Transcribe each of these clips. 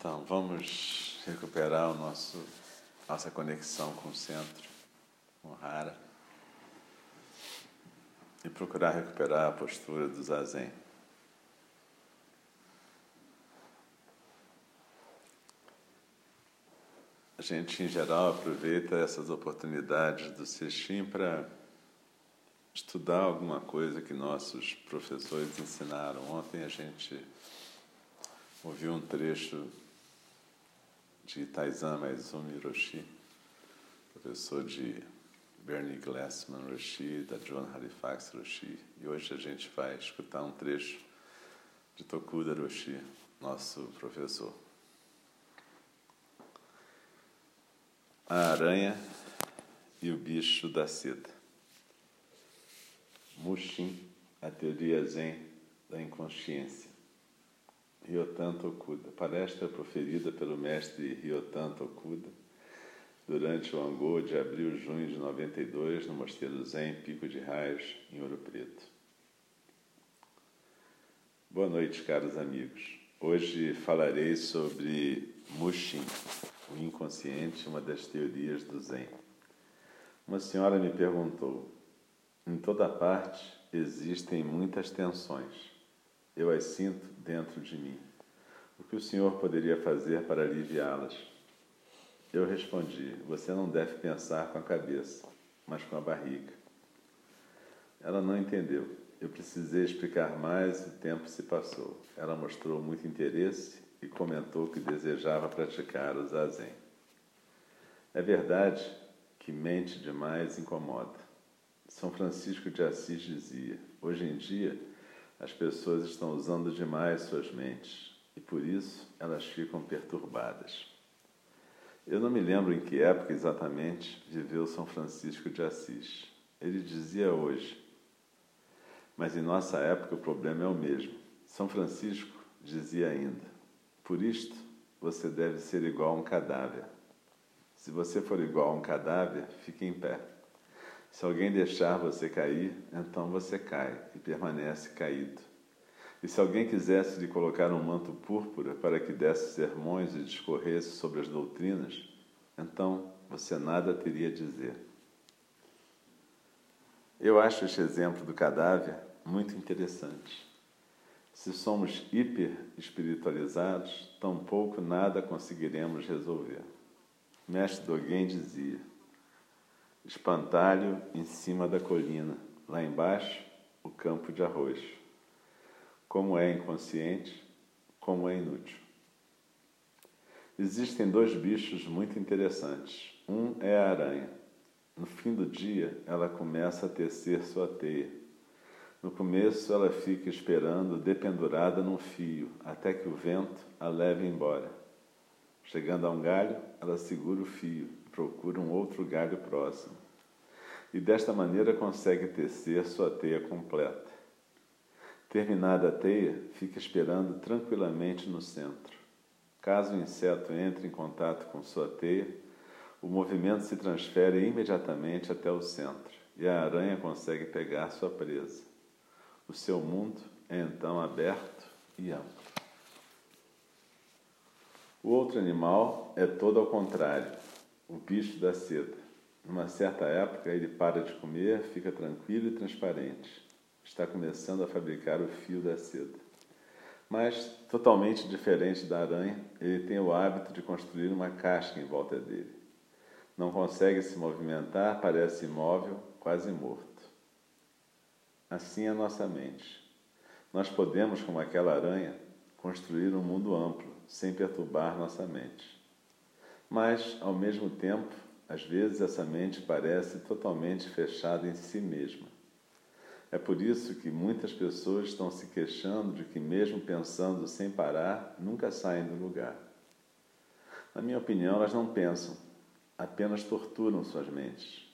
Então, vamos recuperar o nosso, nossa conexão com o centro, com o Hara, e procurar recuperar a postura do Zazen. A gente, em geral, aproveita essas oportunidades do Sextim para estudar alguma coisa que nossos professores ensinaram. Ontem a gente ouviu um trecho de Taizama Izumi Roshi, professor de Bernie Glassman Roshi, da John Halifax Roshi. E hoje a gente vai escutar um trecho de Tokuda Roshi, nosso professor. A aranha e o bicho da seda. Mushin, a teoria zen da inconsciência. Ryotan Tokuda. Palestra proferida pelo mestre Ryotan Tokuda durante o Angô de abril junho de 92 no Mosteiro Zen Pico de Raios, em Ouro Preto. Boa noite, caros amigos. Hoje falarei sobre Mushin, o inconsciente, uma das teorias do Zen. Uma senhora me perguntou: em toda parte existem muitas tensões eu as sinto dentro de mim. O que o Senhor poderia fazer para aliviá-las? Eu respondi: Você não deve pensar com a cabeça, mas com a barriga. Ela não entendeu. Eu precisei explicar mais o tempo se passou. Ela mostrou muito interesse e comentou que desejava praticar o zazen. É verdade que mente demais incomoda. São Francisco de Assis dizia: Hoje em dia, as pessoas estão usando demais suas mentes e por isso elas ficam perturbadas. Eu não me lembro em que época exatamente viveu São Francisco de Assis. Ele dizia hoje, mas em nossa época o problema é o mesmo. São Francisco dizia ainda: por isto você deve ser igual a um cadáver. Se você for igual a um cadáver, fique em pé. Se alguém deixar você cair, então você cai e permanece caído. E se alguém quisesse lhe colocar um manto púrpura para que desse sermões e discorresse sobre as doutrinas, então você nada teria a dizer. Eu acho este exemplo do cadáver muito interessante. Se somos hiper espiritualizados, tampouco nada conseguiremos resolver. Mestre Dogen dizia: espantalho em cima da colina, lá embaixo, o campo de arroz. Como é inconsciente, como é inútil. Existem dois bichos muito interessantes. Um é a aranha. No fim do dia, ela começa a tecer sua teia. No começo, ela fica esperando, dependurada num fio, até que o vento a leve embora. Chegando a um galho, ela segura o fio procura um outro galho próximo. E desta maneira consegue tecer sua teia completa. Terminada a teia, fica esperando tranquilamente no centro. Caso o inseto entre em contato com sua teia, O movimento se transfere imediatamente até o centro e a aranha consegue pegar sua presa. O seu mundo é então aberto e amplo. O outro animal é todo ao contrário, o bicho da seda. Numa certa época, ele para de comer, fica tranquilo e transparente. Está começando a fabricar o fio da seda. Mas, totalmente diferente da aranha, ele tem o hábito de construir uma casca em volta dele. Não consegue se movimentar, parece imóvel, quase morto. Assim é nossa mente. Nós podemos, como aquela aranha, construir um mundo amplo, sem perturbar nossa mente. Mas, ao mesmo tempo, às vezes essa mente parece totalmente fechada em si mesma. É por isso que muitas pessoas estão se queixando de que, mesmo pensando sem parar, nunca saem do lugar. Na minha opinião, elas não pensam, apenas torturam suas mentes.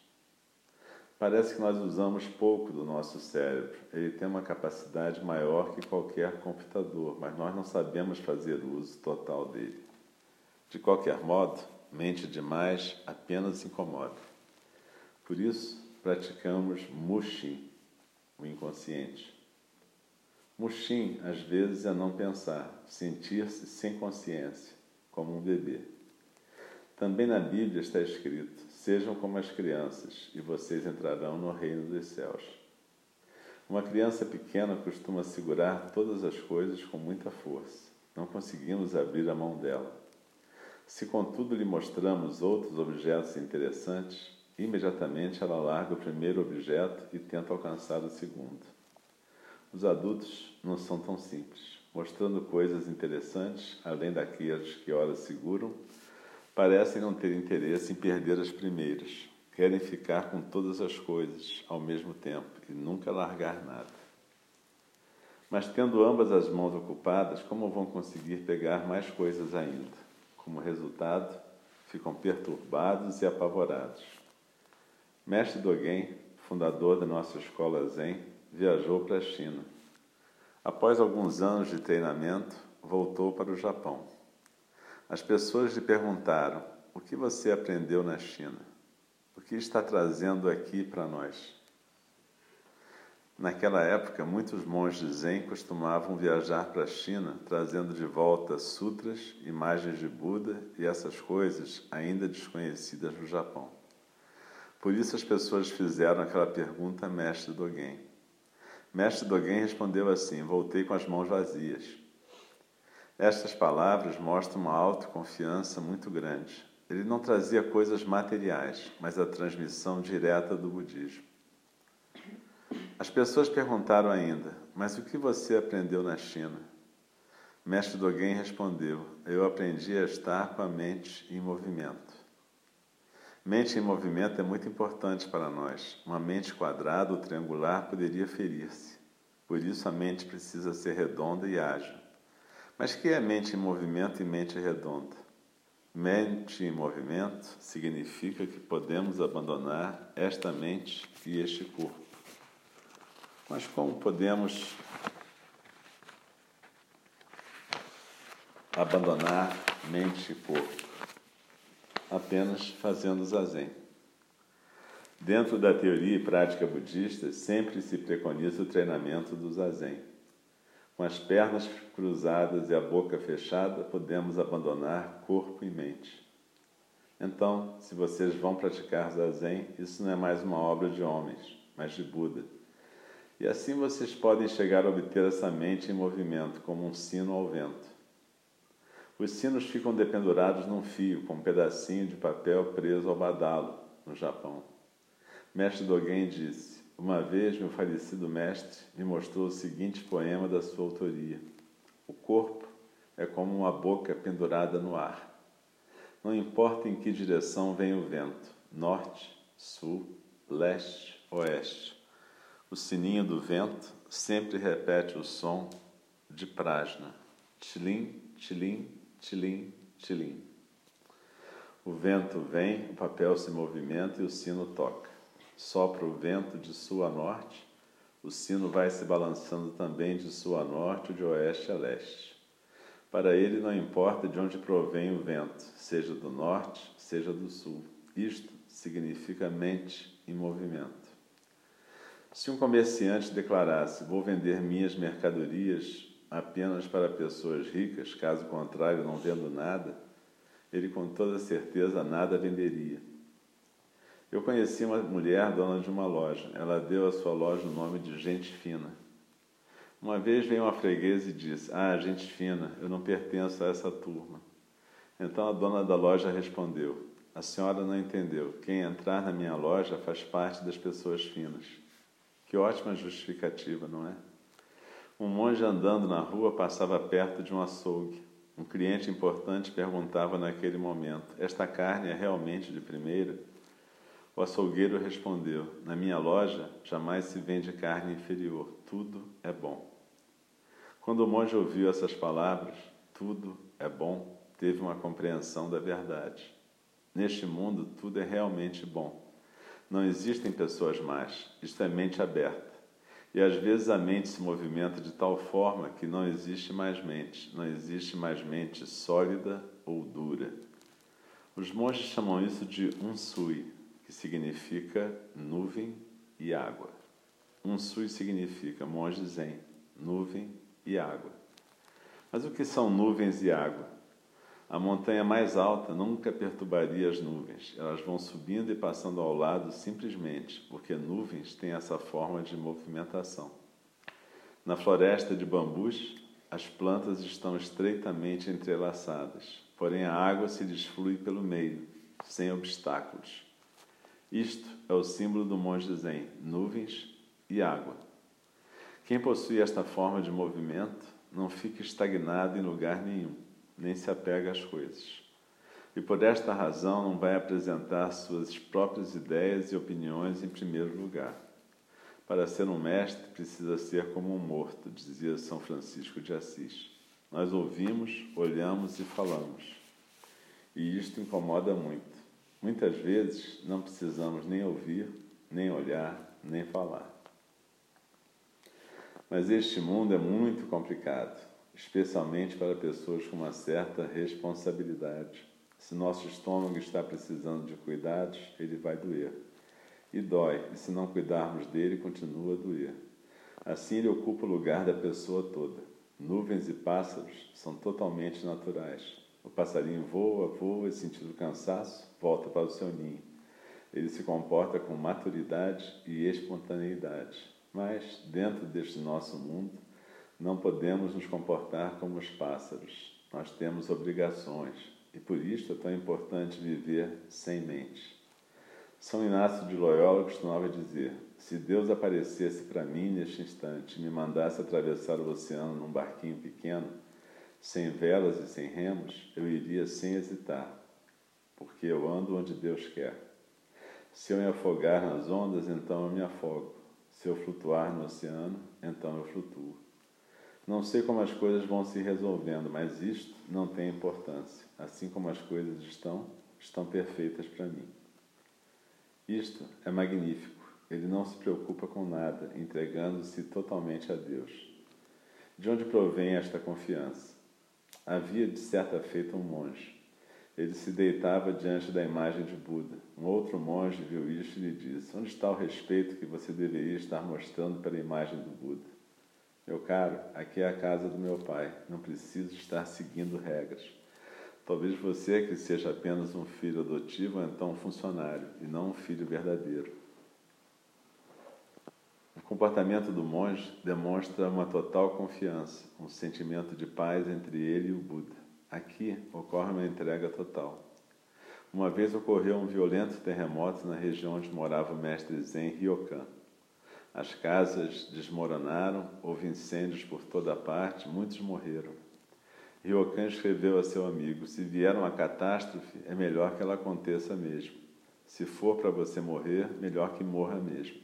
Parece que nós usamos pouco do nosso cérebro. Ele tem uma capacidade maior que qualquer computador, mas nós não sabemos fazer o uso total dele. De qualquer modo, mente demais apenas incomoda. Por isso, praticamos Mushin, o inconsciente. Mushin, às vezes, é não pensar, sentir-se sem consciência, como um bebê. Também na Bíblia está escrito: Sejam como as crianças, e vocês entrarão no reino dos céus. Uma criança pequena costuma segurar todas as coisas com muita força. Não conseguimos abrir a mão dela. Se, contudo, lhe mostramos outros objetos interessantes, imediatamente ela larga o primeiro objeto e tenta alcançar o segundo. Os adultos não são tão simples. Mostrando coisas interessantes, além daquelas que ora seguram, parecem não ter interesse em perder as primeiras. Querem ficar com todas as coisas ao mesmo tempo e nunca largar nada. Mas tendo ambas as mãos ocupadas, como vão conseguir pegar mais coisas ainda? Como resultado, ficam perturbados e apavorados. Mestre Dogen, fundador da nossa escola Zen, viajou para a China. Após alguns anos de treinamento, voltou para o Japão. As pessoas lhe perguntaram: O que você aprendeu na China? O que está trazendo aqui para nós? Naquela época, muitos monges zen costumavam viajar para a China, trazendo de volta sutras, imagens de Buda e essas coisas ainda desconhecidas no Japão. Por isso as pessoas fizeram aquela pergunta a Mestre Dogen. Mestre Dogen respondeu assim: Voltei com as mãos vazias. Estas palavras mostram uma autoconfiança muito grande. Ele não trazia coisas materiais, mas a transmissão direta do budismo. As pessoas perguntaram ainda: Mas o que você aprendeu na China? Mestre Dogen respondeu: Eu aprendi a estar com a mente em movimento. Mente em movimento é muito importante para nós. Uma mente quadrada ou triangular poderia ferir-se. Por isso, a mente precisa ser redonda e ágil. Mas que é mente em movimento e mente redonda? Mente em movimento significa que podemos abandonar esta mente e este corpo. Mas como podemos abandonar mente e corpo? Apenas fazendo zazen. Dentro da teoria e prática budista, sempre se preconiza o treinamento do zazen. Com as pernas cruzadas e a boca fechada, podemos abandonar corpo e mente. Então, se vocês vão praticar zazen, isso não é mais uma obra de homens, mas de Buda. E assim vocês podem chegar a obter essa mente em movimento, como um sino ao vento. Os sinos ficam dependurados num fio, com um pedacinho de papel preso ao badalo, no Japão. Mestre Dogen disse: uma vez, meu falecido mestre me mostrou o seguinte poema da sua autoria: O corpo é como uma boca pendurada no ar. Não importa em que direção vem o vento norte, sul, leste, oeste. O sininho do vento sempre repete o som de prajna: tilim, tilim, tilim, tilim. O vento vem, o papel se movimenta e o sino toca sopra o vento de sul a norte, o sino vai se balançando também de sul a norte ou de oeste a leste. Para ele não importa de onde provém o vento, seja do norte, seja do sul. Isto significa mente em movimento. Se um comerciante declarasse: Vou vender minhas mercadorias apenas para pessoas ricas, caso contrário, não vendo nada, ele com toda certeza nada venderia. Eu conheci uma mulher dona de uma loja. Ela deu à sua loja o nome de Gente Fina. Uma vez veio uma freguesa e disse: Ah, gente fina, eu não pertenço a essa turma. Então a dona da loja respondeu: A senhora não entendeu. Quem entrar na minha loja faz parte das pessoas finas. Que ótima justificativa, não é? Um monge andando na rua passava perto de um açougue. Um cliente importante perguntava naquele momento: Esta carne é realmente de primeira? O açougueiro respondeu: Na minha loja jamais se vende carne inferior, tudo é bom. Quando o monge ouviu essas palavras, tudo é bom, teve uma compreensão da verdade. Neste mundo, tudo é realmente bom. Não existem pessoas más, isto é mente aberta. E às vezes a mente se movimenta de tal forma que não existe mais mente, não existe mais mente sólida ou dura. Os monges chamam isso de unsui, que significa nuvem e água. Unsui significa monge zen, nuvem e água. Mas o que são nuvens e água? A montanha mais alta nunca perturbaria as nuvens, elas vão subindo e passando ao lado simplesmente, porque nuvens têm essa forma de movimentação. Na floresta de bambus, as plantas estão estreitamente entrelaçadas, porém a água se desflui pelo meio, sem obstáculos. Isto é o símbolo do monge Zen: nuvens e água. Quem possui esta forma de movimento não fica estagnado em lugar nenhum nem se apega às coisas. E por esta razão não vai apresentar suas próprias ideias e opiniões em primeiro lugar. Para ser um mestre, precisa ser como um morto, dizia São Francisco de Assis. Nós ouvimos, olhamos e falamos. E isto incomoda muito. Muitas vezes não precisamos nem ouvir, nem olhar, nem falar. Mas este mundo é muito complicado especialmente para pessoas com uma certa responsabilidade. Se nosso estômago está precisando de cuidados, ele vai doer. E dói, e se não cuidarmos dele, continua a doer. Assim, ele ocupa o lugar da pessoa toda. Nuvens e pássaros são totalmente naturais. O passarinho voa, voa sentindo cansaço, volta para o seu ninho. Ele se comporta com maturidade e espontaneidade. Mas, dentro deste nosso mundo, não podemos nos comportar como os pássaros. Nós temos obrigações e por isso é tão importante viver sem mente. São Inácio de Loyola costumava dizer: se Deus aparecesse para mim neste instante e me mandasse atravessar o oceano num barquinho pequeno, sem velas e sem remos, eu iria sem hesitar, porque eu ando onde Deus quer. Se eu me afogar nas ondas, então eu me afogo. Se eu flutuar no oceano, então eu flutuo. Não sei como as coisas vão se resolvendo, mas isto não tem importância. Assim como as coisas estão, estão perfeitas para mim. Isto é magnífico. Ele não se preocupa com nada, entregando-se totalmente a Deus. De onde provém esta confiança? Havia de certa feita um monge. Ele se deitava diante da imagem de Buda. Um outro monge viu isto e lhe disse: Onde está o respeito que você deveria estar mostrando pela imagem do Buda? Meu caro, aqui é a casa do meu pai, não preciso estar seguindo regras. Talvez você que seja apenas um filho adotivo ou então um funcionário, e não um filho verdadeiro. O comportamento do monge demonstra uma total confiança, um sentimento de paz entre ele e o Buda. Aqui ocorre uma entrega total. Uma vez ocorreu um violento terremoto na região onde morava o mestre Zen Ryokan. As casas desmoronaram, houve incêndios por toda parte, muitos morreram. Ryokan escreveu a seu amigo: Se vier uma catástrofe, é melhor que ela aconteça mesmo. Se for para você morrer, melhor que morra mesmo.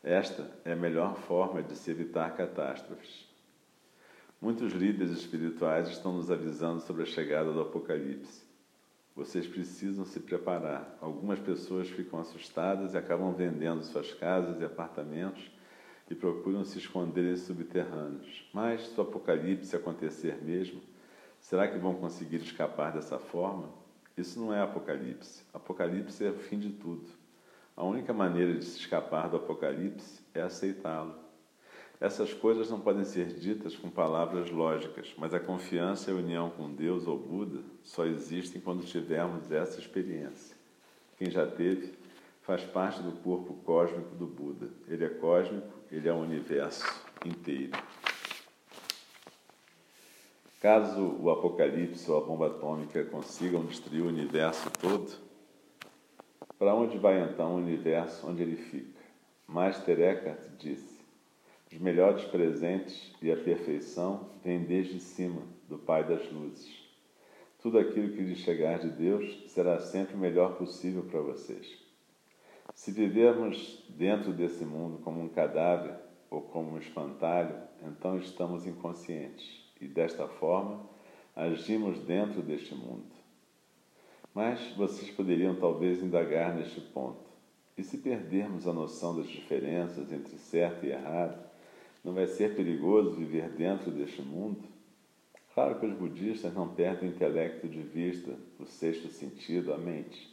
Esta é a melhor forma de se evitar catástrofes. Muitos líderes espirituais estão nos avisando sobre a chegada do Apocalipse. Vocês precisam se preparar. Algumas pessoas ficam assustadas e acabam vendendo suas casas e apartamentos e procuram se esconder em subterrâneos. Mas, se o apocalipse acontecer mesmo, será que vão conseguir escapar dessa forma? Isso não é Apocalipse. Apocalipse é o fim de tudo. A única maneira de se escapar do Apocalipse é aceitá-lo. Essas coisas não podem ser ditas com palavras lógicas, mas a confiança e a união com Deus ou Buda só existem quando tivermos essa experiência. Quem já teve faz parte do corpo cósmico do Buda. Ele é cósmico, ele é o universo inteiro. Caso o Apocalipse ou a bomba atômica consigam destruir o universo todo, para onde vai então o universo onde ele fica? Master Eckhart disse: os melhores presentes e a perfeição vêm desde cima, do Pai das Luzes. Tudo aquilo que lhe chegar de Deus será sempre o melhor possível para vocês. Se vivermos dentro desse mundo como um cadáver ou como um espantalho, então estamos inconscientes e desta forma agimos dentro deste mundo. Mas vocês poderiam talvez indagar neste ponto. E se perdermos a noção das diferenças entre certo e errado, não vai ser perigoso viver dentro deste mundo? Claro que os budistas não perdem o intelecto de vista, o sexto sentido, a mente.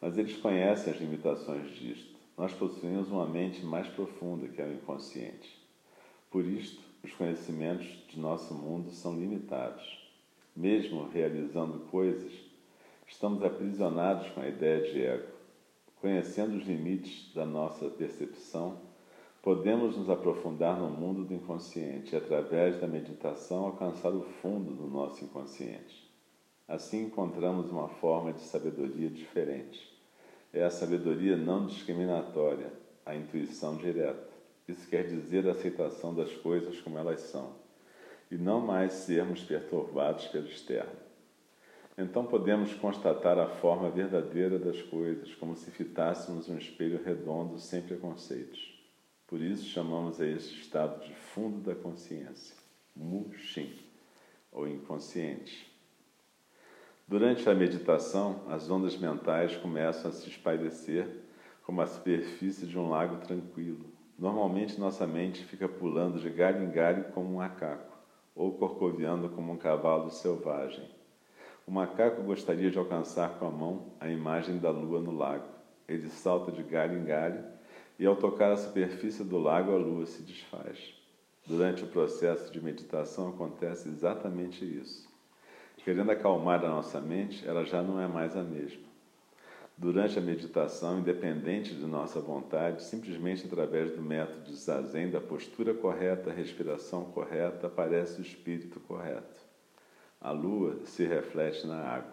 Mas eles conhecem as limitações disto. Nós possuímos uma mente mais profunda que é o inconsciente. Por isto, os conhecimentos de nosso mundo são limitados. Mesmo realizando coisas, estamos aprisionados com a ideia de ego. Conhecendo os limites da nossa percepção, podemos nos aprofundar no mundo do inconsciente e, através da meditação, alcançar o fundo do nosso inconsciente. Assim encontramos uma forma de sabedoria diferente. É a sabedoria não discriminatória, a intuição direta. Isso quer dizer a aceitação das coisas como elas são, e não mais sermos perturbados pelo externo. Então podemos constatar a forma verdadeira das coisas, como se fitássemos um espelho redondo sem preconceitos. Por isso chamamos a esse estado de fundo da consciência, Mushin, ou inconsciente. Durante a meditação, as ondas mentais começam a se espairecer como a superfície de um lago tranquilo, Normalmente nossa mente fica pulando de galho em galho como um macaco, ou corcoviando como um cavalo selvagem. O macaco gostaria de alcançar com a mão a imagem da lua no lago. Ele salta de galho em galho e, ao tocar a superfície do lago, a lua se desfaz. Durante o processo de meditação acontece exatamente isso. Querendo acalmar a nossa mente, ela já não é mais a mesma durante a meditação, independente de nossa vontade, simplesmente através do método de zazen, da postura correta, respiração correta, aparece o espírito correto. A lua se reflete na água.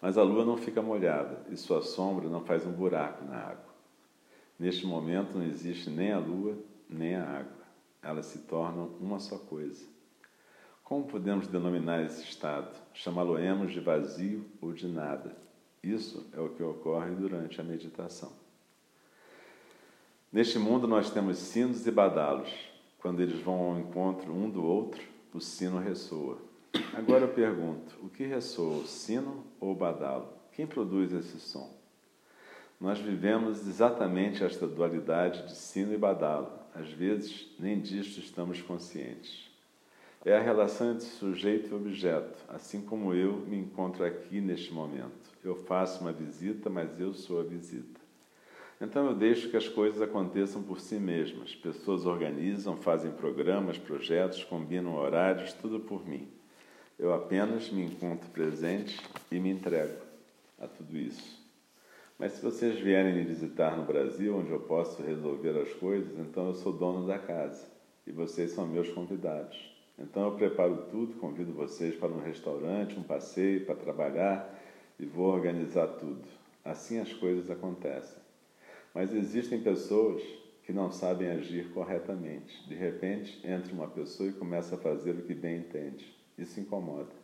Mas a lua não fica molhada e sua sombra não faz um buraco na água. Neste momento não existe nem a lua nem a água. Elas se tornam uma só coisa. Como podemos denominar esse estado? Chamá-lo-emos de vazio ou de nada. Isso é o que ocorre durante a meditação. Neste mundo nós temos sinos e badalos. Quando eles vão ao encontro um do outro, o sino ressoa. Agora eu pergunto: o que ressoa, o sino ou o badalo? Quem produz esse som? Nós vivemos exatamente esta dualidade de sino e badalo. Às vezes, nem disto estamos conscientes. É a relação entre sujeito e objeto, assim como eu me encontro aqui neste momento. Eu faço uma visita, mas eu sou a visita. Então eu deixo que as coisas aconteçam por si mesmas. Pessoas organizam, fazem programas, projetos, combinam horários, tudo por mim. Eu apenas me encontro presente e me entrego a tudo isso. Mas se vocês vierem me visitar no Brasil, onde eu posso resolver as coisas, então eu sou dono da casa e vocês são meus convidados. Então eu preparo tudo, convido vocês para um restaurante, um passeio, para trabalhar e vou organizar tudo. Assim as coisas acontecem. Mas existem pessoas que não sabem agir corretamente. De repente, entra uma pessoa e começa a fazer o que bem entende. Isso incomoda.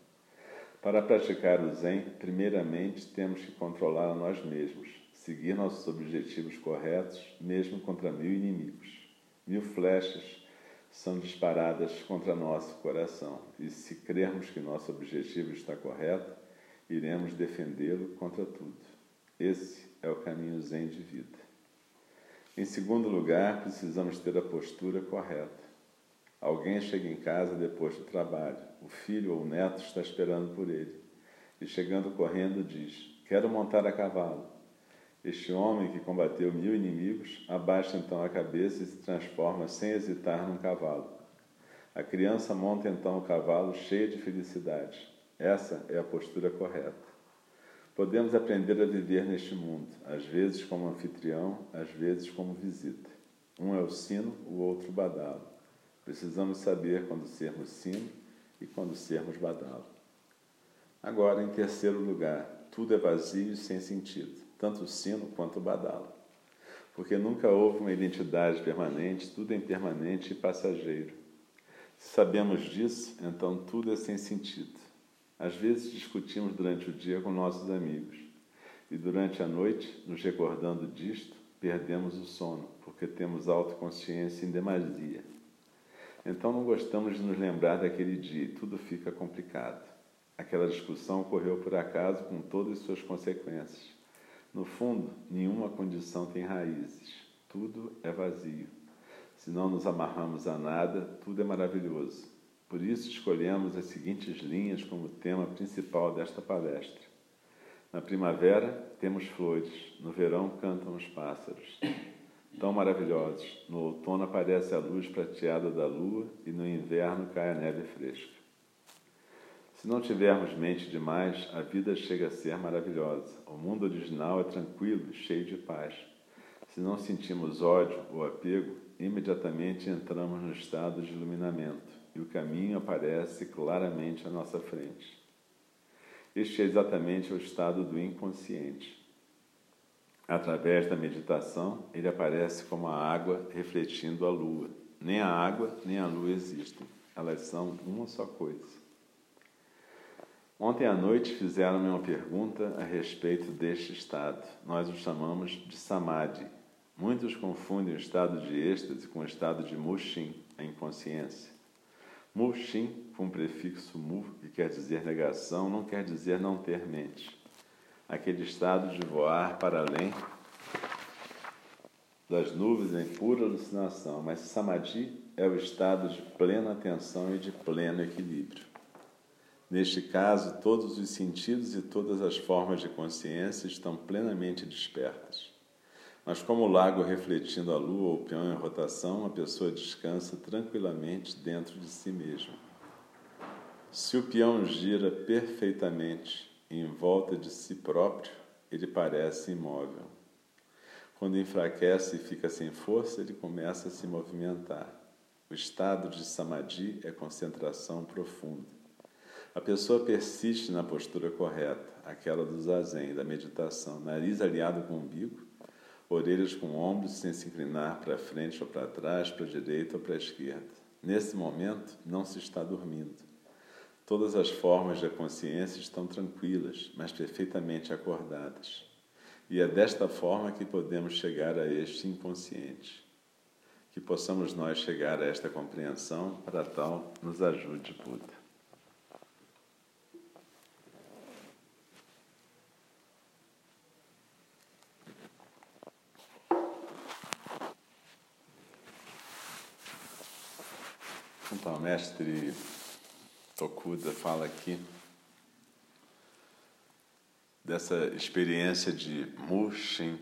Para praticar o Zen, primeiramente temos que controlar a nós mesmos, seguir nossos objetivos corretos, mesmo contra mil inimigos. Mil flechas são disparadas contra nosso coração. E se crermos que nosso objetivo está correto, iremos defendê-lo contra tudo. Esse é o caminho zen de vida. Em segundo lugar, precisamos ter a postura correta. Alguém chega em casa depois do trabalho, o filho ou o neto está esperando por ele. e, chegando correndo, diz: Quero montar a cavalo. Este homem que combateu mil inimigos abaixa então a cabeça e se transforma sem hesitar num cavalo. A criança monta então o cavalo cheia de felicidade. Essa é a postura correta. Podemos aprender a viver neste mundo, às vezes como anfitrião, às vezes como visita. Um é o sino, o outro o badalo. Precisamos saber quando sermos sino e quando sermos badalo. Agora, em terceiro lugar, tudo é vazio e sem sentido, tanto o sino quanto o badalo. Porque nunca houve uma identidade permanente, tudo é impermanente e passageiro. Se sabemos disso, então tudo é sem sentido. Às vezes discutimos durante o dia com nossos amigos e durante a noite, nos recordando disto, perdemos o sono, porque temos autoconsciência em demasia. Então não gostamos de nos lembrar daquele dia tudo fica complicado. Aquela discussão ocorreu por acaso com todas as suas consequências. No fundo, nenhuma condição tem raízes, tudo é vazio. Se não nos amarramos a nada, tudo é maravilhoso. Por isso, escolhemos as seguintes linhas como tema principal desta palestra. Na primavera, temos flores, no verão, cantam os pássaros. Tão maravilhosos, no outono aparece a luz prateada da lua e no inverno cai a neve fresca. Se não tivermos mente demais, a vida chega a ser maravilhosa. O mundo original é tranquilo cheio de paz. Se não sentimos ódio ou apego, imediatamente entramos no estado de iluminamento e o caminho aparece claramente à nossa frente. Este é exatamente o estado do inconsciente. Através da meditação, ele aparece como a água refletindo a lua. Nem a água nem a lua existem, elas são uma só coisa. Ontem à noite fizeram-me uma pergunta a respeito deste estado. Nós o chamamos de samadhi. Muitos confundem o estado de êxtase com o estado de mushin, a inconsciência. Mushin, com o prefixo mu, que quer dizer negação, não quer dizer não ter mente. Aquele estado de voar para além das nuvens em pura alucinação, mas samadhi é o estado de plena atenção e de pleno equilíbrio. Neste caso, todos os sentidos e todas as formas de consciência estão plenamente despertas. Mas como o lago refletindo a lua ou o peão em rotação, a pessoa descansa tranquilamente dentro de si mesma. Se o peão gira perfeitamente em volta de si próprio, ele parece imóvel. Quando enfraquece e fica sem força, ele começa a se movimentar. O estado de samadhi é concentração profunda. A pessoa persiste na postura correta, aquela do zazen, da meditação, nariz alinhado com o umbigo, orelhas com ombros sem se inclinar para frente ou para trás, para a direita ou para a esquerda. Nesse momento, não se está dormindo. Todas as formas da consciência estão tranquilas, mas perfeitamente acordadas. E é desta forma que podemos chegar a este inconsciente. Que possamos nós chegar a esta compreensão, para tal nos ajude Buda. Então, mestre Tokuda fala aqui dessa experiência de Mushin,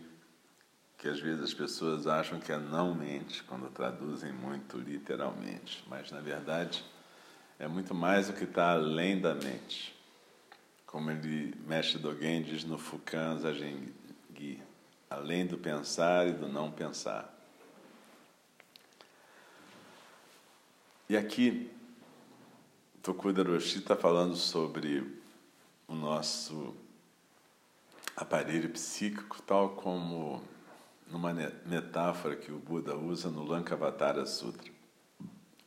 que às vezes as pessoas acham que é não mente quando traduzem muito literalmente, mas na verdade é muito mais o que está além da mente. Como ele, mestre Dogen diz no Fukan Zajengi, além do pensar e do não pensar. E aqui, Tokuda Roshi está falando sobre o nosso aparelho psíquico, tal como numa metáfora que o Buda usa no Lankavatara Sutra.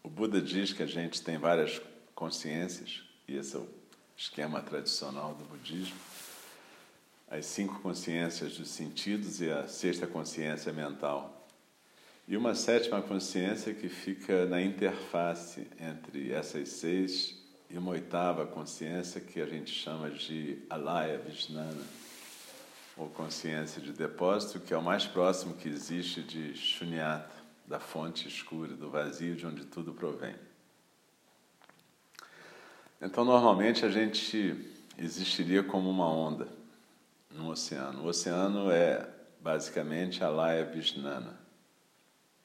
O Buda diz que a gente tem várias consciências, e esse é o esquema tradicional do budismo. As cinco consciências dos sentidos e a sexta consciência mental. E uma sétima consciência que fica na interface entre essas seis e uma oitava consciência que a gente chama de alaya vijnana, ou consciência de depósito, que é o mais próximo que existe de shunyata, da fonte escura, do vazio de onde tudo provém. Então, normalmente a gente existiria como uma onda no oceano. O oceano é basicamente a Laya Vijnana,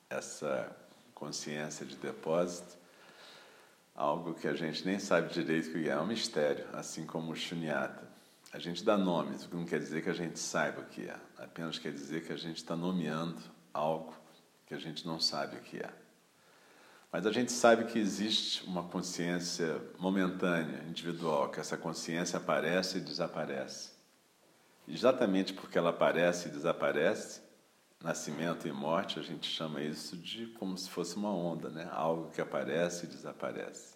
essa consciência de depósito, algo que a gente nem sabe direito que é, é um mistério, assim como o Shunyata. A gente dá nomes, o que não quer dizer que a gente saiba o que é, apenas quer dizer que a gente está nomeando algo que a gente não sabe o que é. Mas a gente sabe que existe uma consciência momentânea, individual, que essa consciência aparece e desaparece. Exatamente porque ela aparece e desaparece, nascimento e morte, a gente chama isso de como se fosse uma onda, né? algo que aparece e desaparece.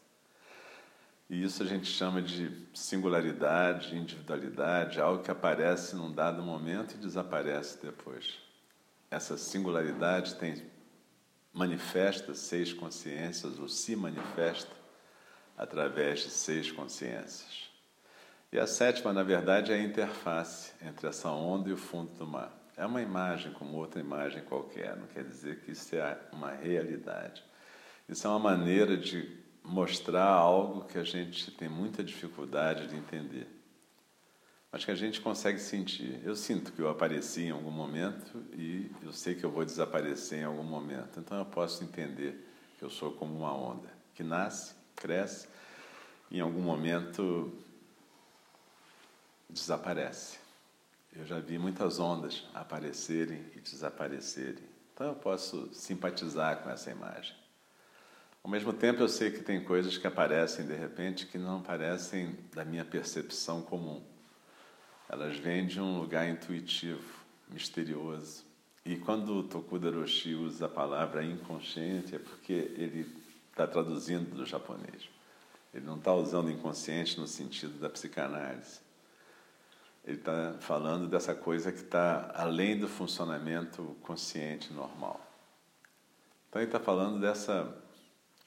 E isso a gente chama de singularidade, individualidade, algo que aparece num dado momento e desaparece depois. Essa singularidade tem manifesta seis consciências ou se manifesta através de seis consciências. E a sétima, na verdade, é a interface entre essa onda e o fundo do mar. É uma imagem como outra imagem qualquer, não quer dizer que isso é uma realidade. Isso é uma maneira de mostrar algo que a gente tem muita dificuldade de entender, mas que a gente consegue sentir. Eu sinto que eu apareci em algum momento e eu sei que eu vou desaparecer em algum momento. Então eu posso entender que eu sou como uma onda que nasce, cresce e em algum momento desaparece. Eu já vi muitas ondas aparecerem e desaparecerem. Então eu posso simpatizar com essa imagem. Ao mesmo tempo, eu sei que tem coisas que aparecem de repente que não aparecem da minha percepção comum. Elas vêm de um lugar intuitivo, misterioso. E quando o Tokuda Roshi usa a palavra inconsciente, é porque ele está traduzindo do japonês. Ele não está usando inconsciente no sentido da psicanálise. Ele está falando dessa coisa que está além do funcionamento consciente normal. Então, ele está falando dessa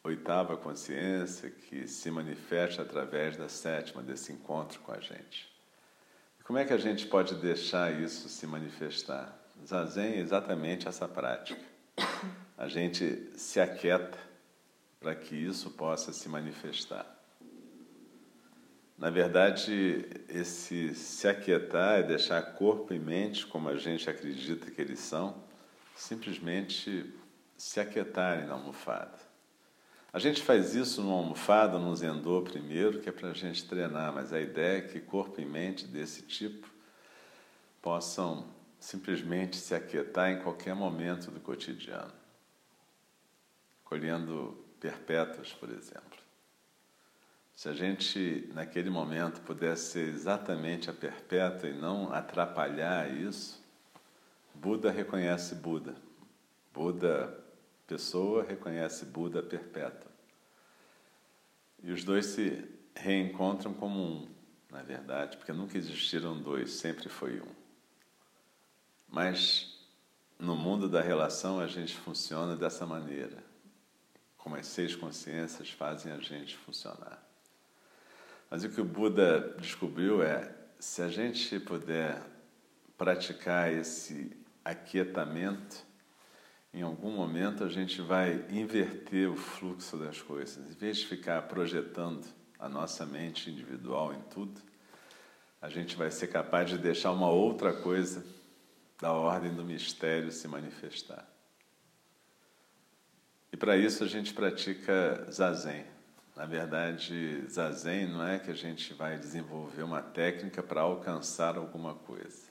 oitava consciência que se manifesta através da sétima, desse encontro com a gente. Como é que a gente pode deixar isso se manifestar? Zazen é exatamente essa prática. A gente se aquieta para que isso possa se manifestar. Na verdade, esse se aquietar é deixar corpo e mente, como a gente acredita que eles são, simplesmente se aquietarem na almofada. A gente faz isso numa almofada, num zendô primeiro, que é para a gente treinar, mas a ideia é que corpo e mente desse tipo possam simplesmente se aquietar em qualquer momento do cotidiano, colhendo perpétuas, por exemplo. Se a gente, naquele momento, pudesse ser exatamente a perpétua e não atrapalhar isso, Buda reconhece Buda. Buda, pessoa, reconhece Buda perpétua. E os dois se reencontram como um, na verdade, porque nunca existiram dois, sempre foi um. Mas no mundo da relação a gente funciona dessa maneira, como as seis consciências fazem a gente funcionar. Mas o que o Buda descobriu é: se a gente puder praticar esse aquietamento, em algum momento a gente vai inverter o fluxo das coisas. Em vez de ficar projetando a nossa mente individual em tudo, a gente vai ser capaz de deixar uma outra coisa da ordem do mistério se manifestar. E para isso a gente pratica zazen. Na verdade, zazen não é que a gente vai desenvolver uma técnica para alcançar alguma coisa.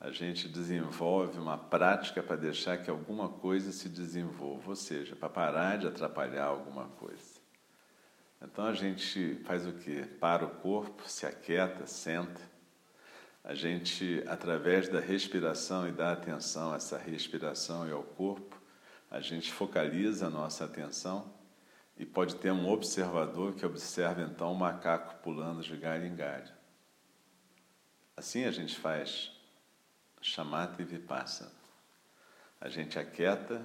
A gente desenvolve uma prática para deixar que alguma coisa se desenvolva, ou seja, para parar de atrapalhar alguma coisa. Então a gente faz o quê? Para o corpo, se aquieta, senta. A gente, através da respiração e da atenção a essa respiração e ao corpo, a gente focaliza a nossa atenção e pode ter um observador que observa então o macaco pulando de galho em galho. Assim a gente faz chamata e vipassana. A gente aquieta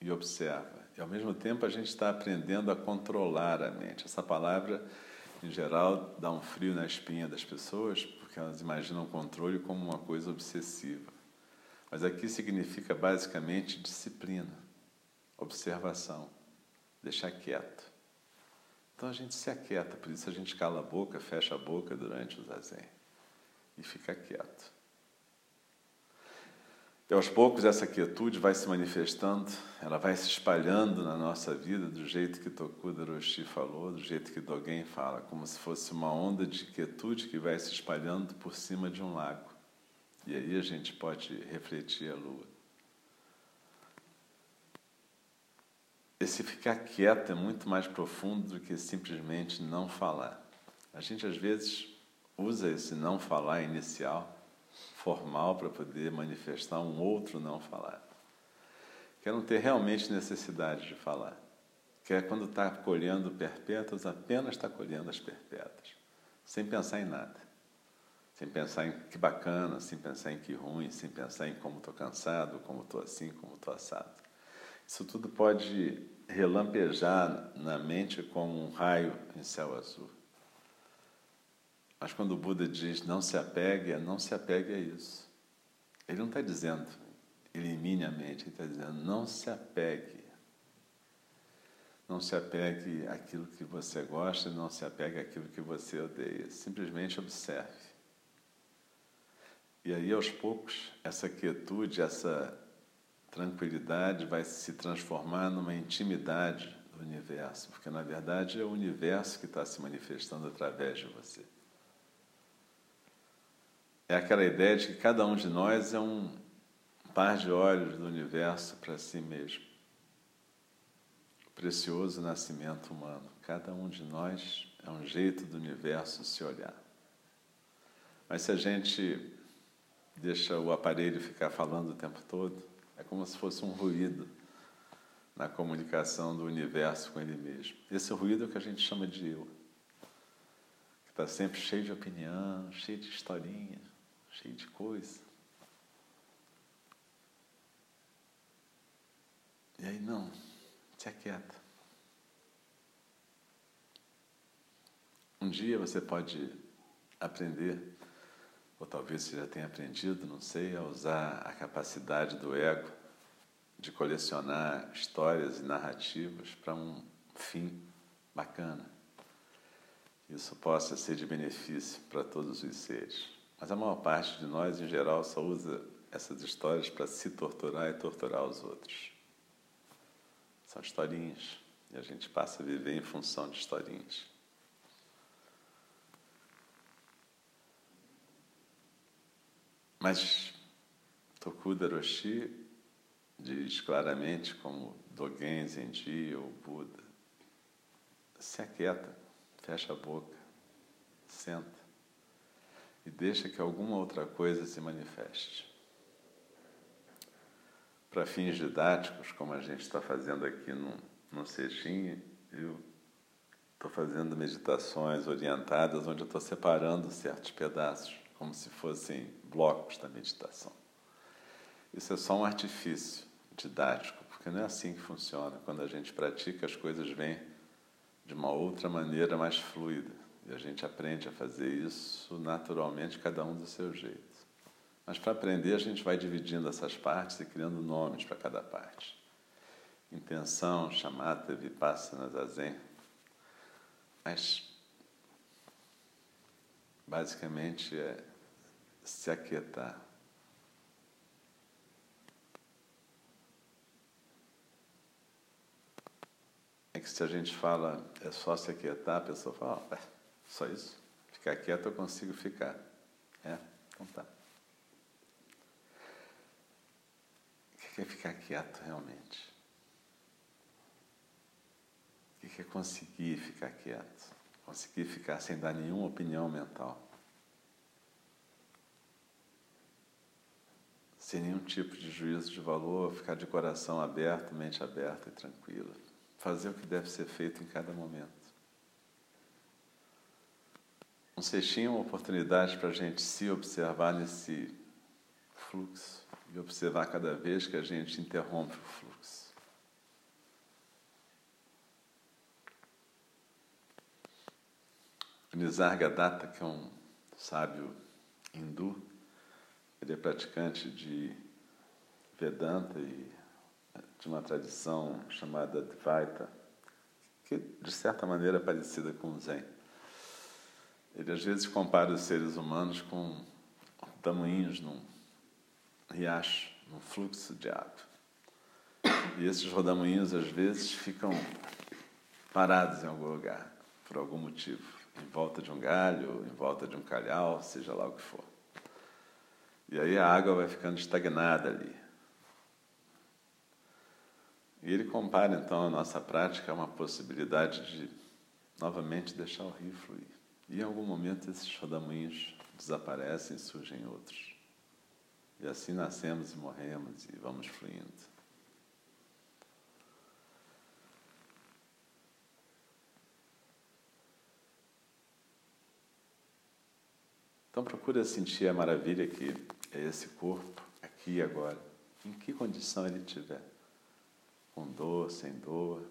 e observa. E ao mesmo tempo a gente está aprendendo a controlar a mente. Essa palavra, em geral, dá um frio na espinha das pessoas, porque elas imaginam o controle como uma coisa obsessiva. Mas aqui significa basicamente disciplina, observação deixar quieto. Então a gente se aquieta, por isso a gente cala a boca, fecha a boca durante o zazen e fica quieto. E aos poucos essa quietude vai se manifestando, ela vai se espalhando na nossa vida do jeito que Tokuda Roshi falou, do jeito que Dogen fala, como se fosse uma onda de quietude que vai se espalhando por cima de um lago. E aí a gente pode refletir a lua. Esse ficar quieto é muito mais profundo do que simplesmente não falar. A gente às vezes usa esse não falar inicial, formal, para poder manifestar um outro não falar. Quer não ter realmente necessidade de falar. Quer quando está colhendo perpétuas, apenas está colhendo as perpétuas, sem pensar em nada. Sem pensar em que bacana, sem pensar em que ruim, sem pensar em como estou cansado, como estou assim, como estou assado. Isso tudo pode relampejar na mente como um raio em céu azul. Mas quando o Buda diz não se apegue, não se apegue a isso. Ele não está dizendo elimine a mente, ele está dizendo não se apegue. Não se apegue àquilo que você gosta, não se apegue àquilo que você odeia. Simplesmente observe. E aí, aos poucos, essa quietude, essa tranquilidade vai se transformar numa intimidade do universo, porque na verdade é o universo que está se manifestando através de você. É aquela ideia de que cada um de nós é um par de olhos do universo para si mesmo. O precioso nascimento humano. Cada um de nós é um jeito do universo se olhar. Mas se a gente deixa o aparelho ficar falando o tempo todo, é como se fosse um ruído na comunicação do universo com ele mesmo. Esse ruído é o que a gente chama de eu, que está sempre cheio de opinião, cheio de historinha, cheio de coisa. E aí, não, se aquieta. Um dia você pode aprender ou talvez você já tenha aprendido, não sei, a usar a capacidade do ego de colecionar histórias e narrativas para um fim bacana. Isso possa ser de benefício para todos os seres. Mas a maior parte de nós, em geral, só usa essas histórias para se torturar e torturar os outros. São historinhas. E a gente passa a viver em função de historinhas. Mas Tokuda Roshi diz claramente, como Dogen Zenji ou Buda, se aquieta, fecha a boca, senta e deixa que alguma outra coisa se manifeste. Para fins didáticos, como a gente está fazendo aqui no, no cestinho, eu estou fazendo meditações orientadas onde eu estou separando certos pedaços como se fossem blocos da meditação. Isso é só um artifício didático, porque não é assim que funciona. Quando a gente pratica, as coisas vêm de uma outra maneira mais fluida. E a gente aprende a fazer isso naturalmente, cada um do seu jeito. Mas para aprender, a gente vai dividindo essas partes e criando nomes para cada parte. Intenção, chamata, vipassana, zazen. Mas, basicamente, é se aquietar. É que se a gente fala é só se aquietar, a pessoa fala, oh, é só isso? Ficar quieto eu consigo ficar. É, então tá. O que é ficar quieto realmente? O que é conseguir ficar quieto? Conseguir ficar sem dar nenhuma opinião mental. Sem nenhum tipo de juízo de valor, ficar de coração aberto, mente aberta e tranquila. Fazer o que deve ser feito em cada momento. Um cestinho é uma oportunidade para a gente se observar nesse fluxo e observar cada vez que a gente interrompe o fluxo. Nisargadatta, que é um sábio hindu, ele é praticante de Vedanta e de uma tradição chamada Dvaita, que de certa maneira é parecida com o Zen. Ele às vezes compara os seres humanos com tamanhos num riacho, num fluxo de água. E esses rodamuinhos às vezes ficam parados em algum lugar, por algum motivo, em volta de um galho, em volta de um calhau, seja lá o que for. E aí a água vai ficando estagnada ali. E ele compara então a nossa prática a uma possibilidade de novamente deixar o rio fluir. E em algum momento esses rodamuinhos desaparecem e surgem outros. E assim nascemos e morremos e vamos fluindo. Então procura sentir a maravilha que é esse corpo, aqui e agora, em que condição ele estiver. Com dor, sem dor,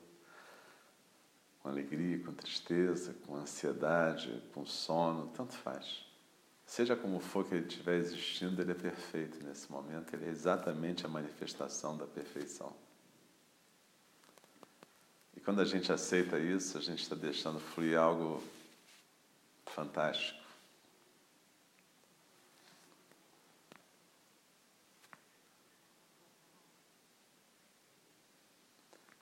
com alegria, com tristeza, com ansiedade, com sono, tanto faz. Seja como for que ele estiver existindo, ele é perfeito nesse momento, ele é exatamente a manifestação da perfeição. E quando a gente aceita isso, a gente está deixando fluir algo fantástico.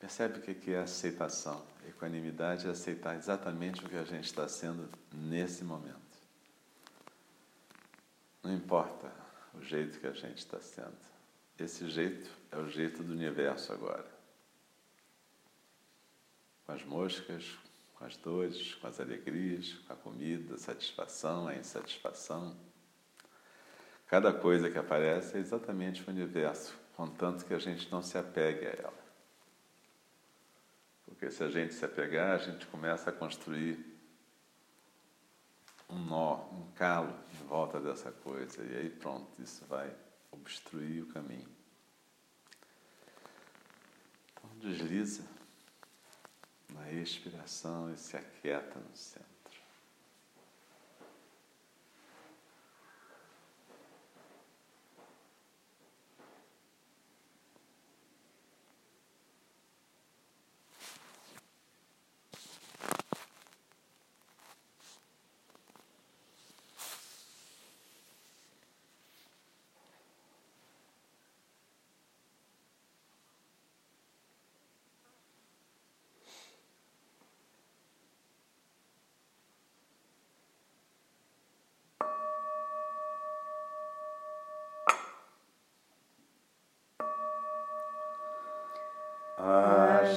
Percebe o que é aceitação? Equanimidade é aceitar exatamente o que a gente está sendo nesse momento. Não importa o jeito que a gente está sendo. Esse jeito é o jeito do universo agora. Com as moscas, com as dores, com as alegrias, com a comida, a satisfação, a insatisfação. Cada coisa que aparece é exatamente o universo, contanto que a gente não se apegue a ela. Porque se a gente se apegar, a gente começa a construir um nó, um calo em volta dessa coisa. E aí pronto, isso vai obstruir o caminho. Então desliza na expiração e se aquieta no centro. As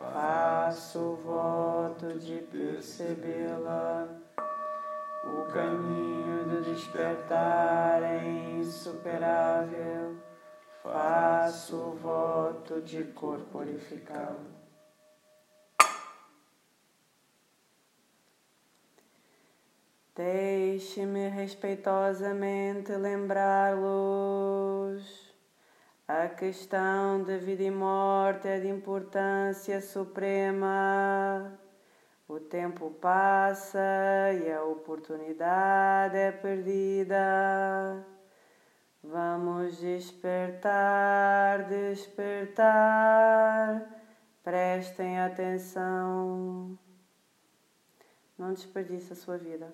Faço voto de percebê-la. O caminho do despertar é insuperável, faço voto de corporificá-lo. Deixe-me respeitosamente lembrá-los. A questão de vida e morte é de importância suprema. O tempo passa e a oportunidade é perdida. Vamos despertar, despertar. Prestem atenção. Não desperdice a sua vida.